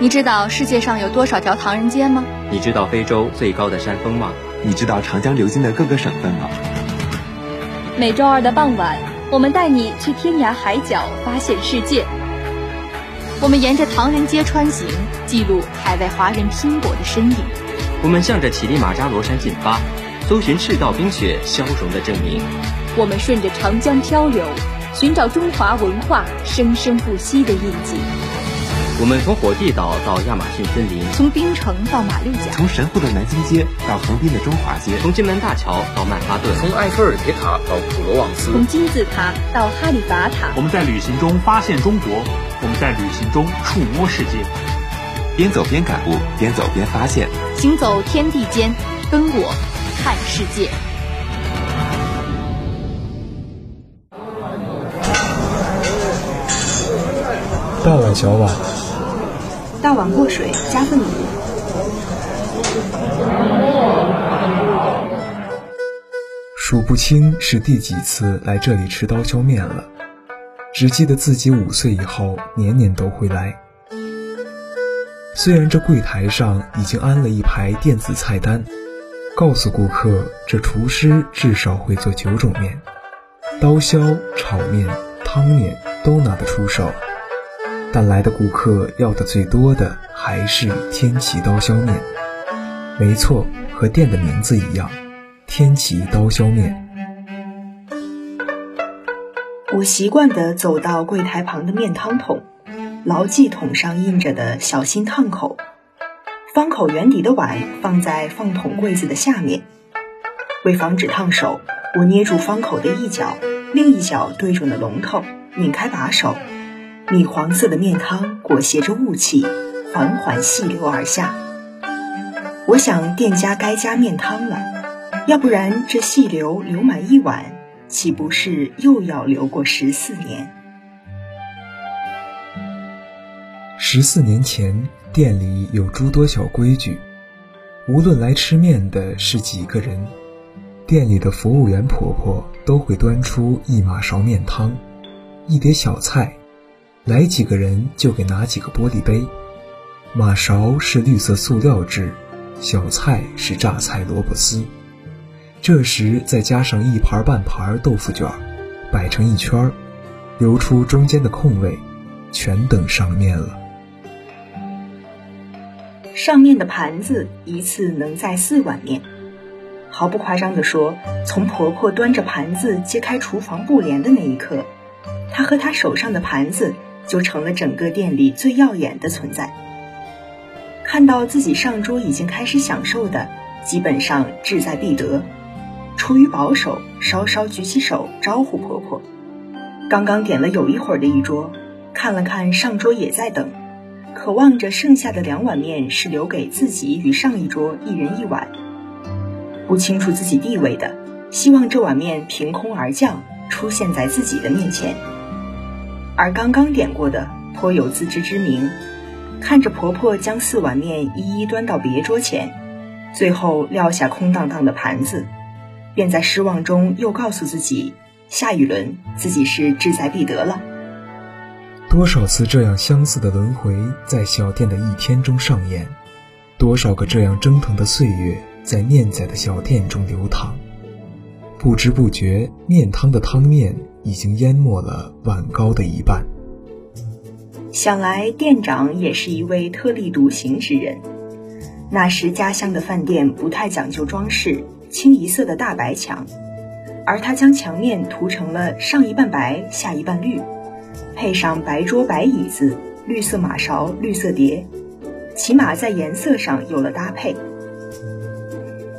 你知道世界上有多少条唐人街吗？你知道非洲最高的山峰吗？你知道长江流经的各个省份吗？每周二的傍晚，我们带你去天涯海角发现世界。我们沿着唐人街穿行，记录海外华人拼搏的身影。我们向着乞力马扎罗山进发，搜寻赤道冰雪消融的证明。我们顺着长江漂流，寻找中华文化生生不息的印记。我们从火地岛到亚马逊森林，从槟城到马六甲，从神户的南京街到横滨的中华街，从金门大桥到曼哈顿，从埃菲尔铁塔到普罗旺斯，从金字塔到哈利法塔。我们在旅行中发现中国，我们在旅行中触摸世界。边走边感悟，边走边发现，行走天地间，跟我看世界。大碗小碗，大碗过水加份卤。数不清是第几次来这里吃刀削面了，只记得自己五岁以后年年都会来。虽然这柜台上已经安了一排电子菜单，告诉顾客这厨师至少会做九种面，刀削、炒面、汤面都拿得出手。但来的顾客要的最多的还是天齐刀削面，没错，和店的名字一样，天齐刀削面。我习惯地走到柜台旁的面汤桶，牢记桶上印着的“小心烫口”。方口圆底的碗放在放桶柜子的下面，为防止烫手，我捏住方口的一角，另一角对准了龙头，拧开把手。米黄色的面汤裹挟着雾气，缓缓细流而下。我想店家该加面汤了，要不然这细流流满一碗，岂不是又要流过十四年？十四年前，店里有诸多小规矩，无论来吃面的是几个人，店里的服务员婆婆都会端出一马勺面汤，一碟小菜。来几个人就给拿几个玻璃杯，马勺是绿色塑料制，小菜是榨菜萝卜丝，这时再加上一盘半盘豆腐卷，摆成一圈，留出中间的空位，全等上面了。上面的盘子一次能载四碗面，毫不夸张地说，从婆婆端着盘子揭开厨房布帘的那一刻，她和她手上的盘子。就成了整个店里最耀眼的存在。看到自己上桌已经开始享受的，基本上志在必得。出于保守，稍稍举起手招呼婆婆。刚刚点了有一会儿的一桌，看了看上桌也在等，渴望着剩下的两碗面是留给自己与上一桌一人一碗。不清楚自己地位的，希望这碗面凭空而降，出现在自己的面前。而刚刚点过的颇有自知之明，看着婆婆将四碗面一一端到别桌前，最后撂下空荡荡的盘子，便在失望中又告诉自己，下一轮自己是志在必得了。多少次这样相似的轮回在小店的一天中上演，多少个这样蒸腾的岁月在念仔的小店中流淌，不知不觉面汤的汤面。已经淹没了碗糕的一半。想来店长也是一位特立独行之人。那时家乡的饭店不太讲究装饰，清一色的大白墙，而他将墙面涂成了上一半白下一半绿，配上白桌白椅子、绿色马勺、绿色碟，起码在颜色上有了搭配。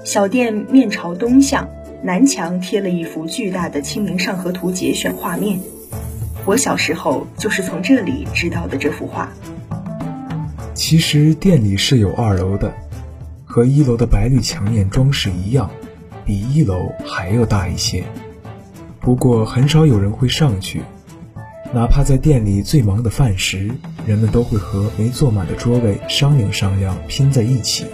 小店面朝东向。南墙贴了一幅巨大的《清明上河图》节选画面，我小时候就是从这里知道的这幅画。其实店里是有二楼的，和一楼的白绿墙面装饰一样，比一楼还要大一些。不过很少有人会上去，哪怕在店里最忙的饭时，人们都会和没坐满的桌位商量商量拼在一起。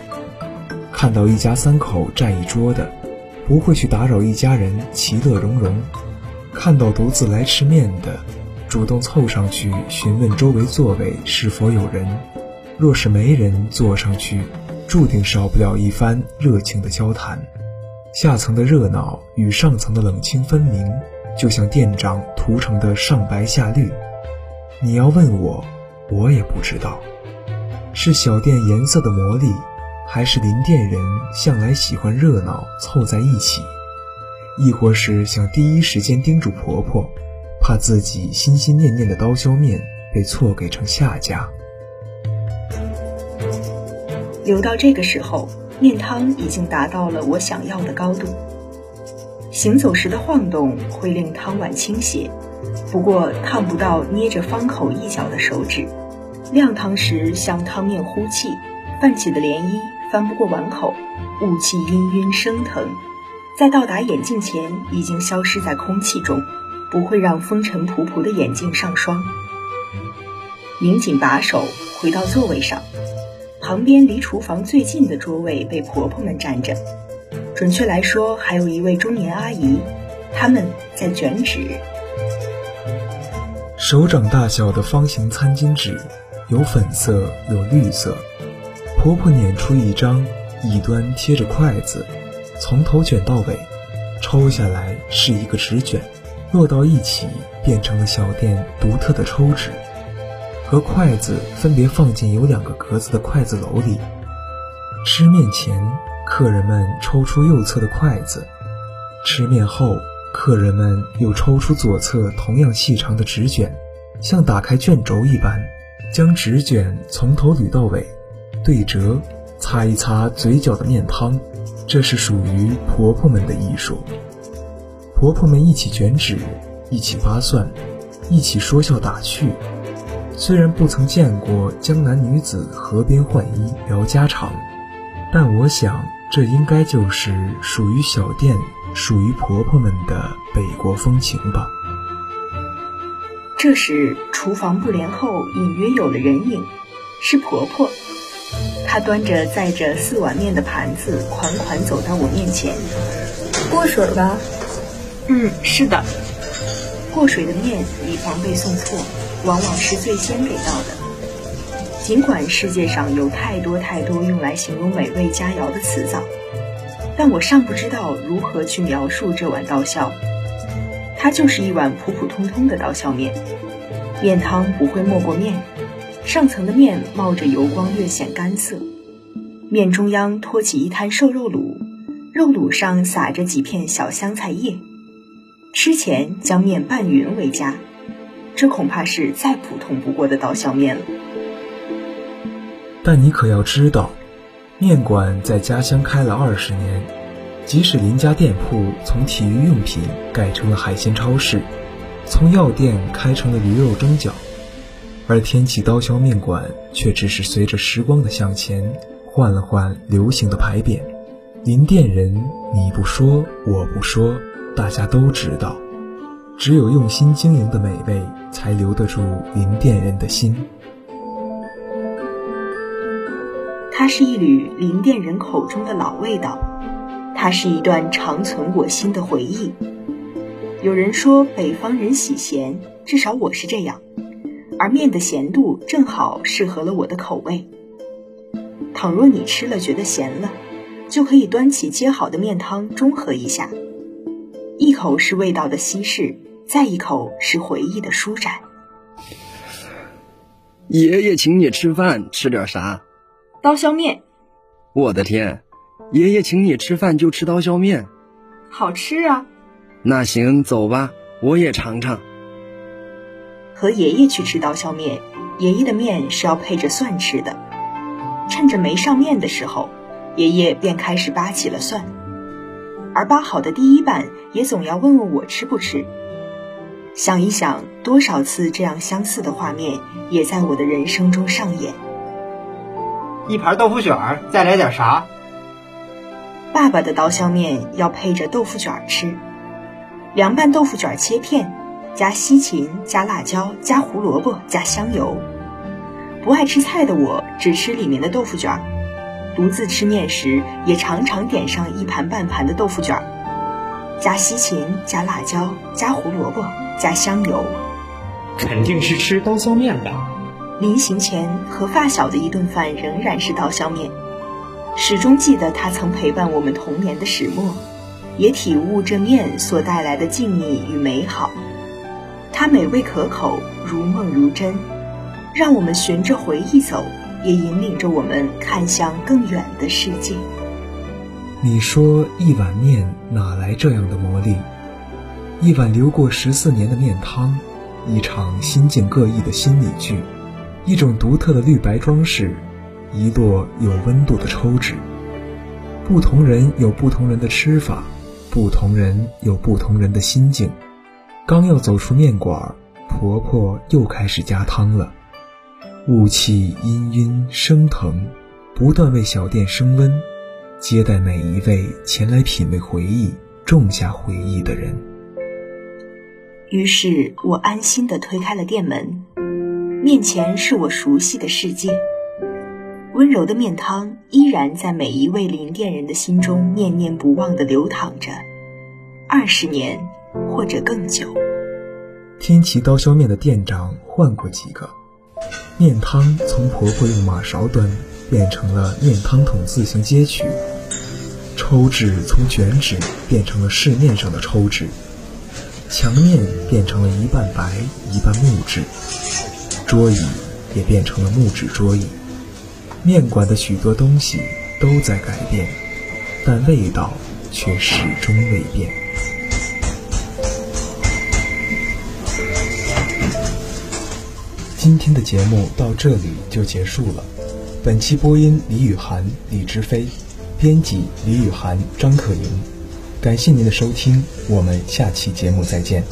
看到一家三口占一桌的。不会去打扰一家人其乐融融，看到独自来吃面的，主动凑上去询问周围座位是否有人，若是没人坐上去，注定少不了一番热情的交谈。下层的热闹与上层的冷清分明，就像店长涂成的上白下绿。你要问我，我也不知道，是小店颜色的魔力，还是林店人向来喜欢热闹凑在一起，亦或是想第一时间叮嘱婆婆，怕自己心心念念的刀削面被错给成下家。留到这个时候。面汤已经达到了我想要的高度，行走时的晃动会令汤碗倾斜，不过烫不到捏着方口一角的手指。晾汤时向汤面呼气，泛起的涟漪翻不过碗口，雾气氤氲升腾，在到达眼镜前已经消失在空气中，不会让风尘仆仆的眼镜上霜。拧紧把手，回到座位上。旁边离厨房最近的桌位被婆婆们占着，准确来说，还有一位中年阿姨，他们在卷纸。手掌大小的方形餐巾纸，有粉色，有绿色。婆婆捻出一张，一端贴着筷子，从头卷到尾，抽下来是一个纸卷，摞到一起变成了小店独特的抽纸。和筷子分别放进有两个格子的筷子篓里。吃面前，客人们抽出右侧的筷子；吃面后，客人们又抽出左侧同样细长的纸卷，像打开卷轴一般，将纸卷从头捋到尾，对折，擦一擦嘴角的面汤。这是属于婆婆们的艺术。婆婆们一起卷纸，一起扒蒜，一起说笑打趣。虽然不曾见过江南女子河边换衣聊家常，但我想这应该就是属于小店、属于婆婆们的北国风情吧。这时，厨房不帘后隐约有了人影，是婆婆。她端着载着四碗面的盘子，款款走到我面前。过水吧？嗯，是的。过水的面，以防被送错。往往是最先给到的。尽管世界上有太多太多用来形容美味佳肴的词藻，但我尚不知道如何去描述这碗刀削。它就是一碗普普通通的刀削面，面汤不会没过面，上层的面冒着油光，略显干涩。面中央托起一滩瘦肉卤，肉卤上撒着几片小香菜叶。吃前将面拌匀为佳。这恐怕是再普通不过的刀削面了。但你可要知道，面馆在家乡开了二十年，即使邻家店铺从体育用品改成了海鲜超市，从药店开成了驴肉蒸饺，而天启刀削面馆却只是随着时光的向前，换了换流行的牌匾。邻店人，你不说我不说，大家都知道。只有用心经营的美味，才留得住林店人的心。它是一缕林店人口中的老味道，它是一段长存我心的回忆。有人说北方人喜咸，至少我是这样，而面的咸度正好适合了我的口味。倘若你吃了觉得咸了，就可以端起接好的面汤中和一下，一口是味道的稀释。再一口是回忆的舒展。爷爷请你吃饭，吃点啥？刀削面。我的天，爷爷请你吃饭就吃刀削面，好吃啊！那行，走吧，我也尝尝。和爷爷去吃刀削面，爷爷的面是要配着蒜吃的。趁着没上面的时候，爷爷便开始扒起了蒜，而扒好的第一瓣也总要问问我吃不吃。想一想，多少次这样相似的画面也在我的人生中上演。一盘豆腐卷儿，再来点啥？爸爸的刀削面要配着豆腐卷儿吃，凉拌豆腐卷切片，加西芹，加辣椒，加胡萝卜，加香油。不爱吃菜的我，只吃里面的豆腐卷儿。独自吃面时，也常常点上一盘半盘的豆腐卷儿。加西芹，加辣椒，加胡萝卜，加香油，肯定是吃刀削面吧？临行前和发小的一顿饭仍然是刀削面，始终记得他曾陪伴我们童年的始末，也体悟这面所带来的静谧与美好。它美味可口，如梦如真，让我们循着回忆走，也引领着我们看向更远的世界。你说一碗面哪来这样的魔力？一碗流过十四年的面汤，一场心境各异的心理剧，一种独特的绿白装饰，一摞有温度的抽纸。不同人有不同人的吃法，不同人有不同人的心境。刚要走出面馆，婆婆又开始加汤了。雾气氤氲升腾，不断为小店升温，接待每一位前来品味回忆、种下回忆的人。于是我安心地推开了店门，面前是我熟悉的世界。温柔的面汤依然在每一位临店人的心中念念不忘地流淌着，二十年或者更久。天齐刀削面的店长换过几个，面汤从婆婆用马勺端变成了面汤桶自行接取，抽纸从卷纸变成了市面上的抽纸。墙面变成了一半白一半木质，桌椅也变成了木质桌椅。面馆的许多东西都在改变，但味道却始终未变。今天的节目到这里就结束了。本期播音李雨涵、李之飞，编辑李雨涵、张可盈。感谢您的收听，我们下期节目再见。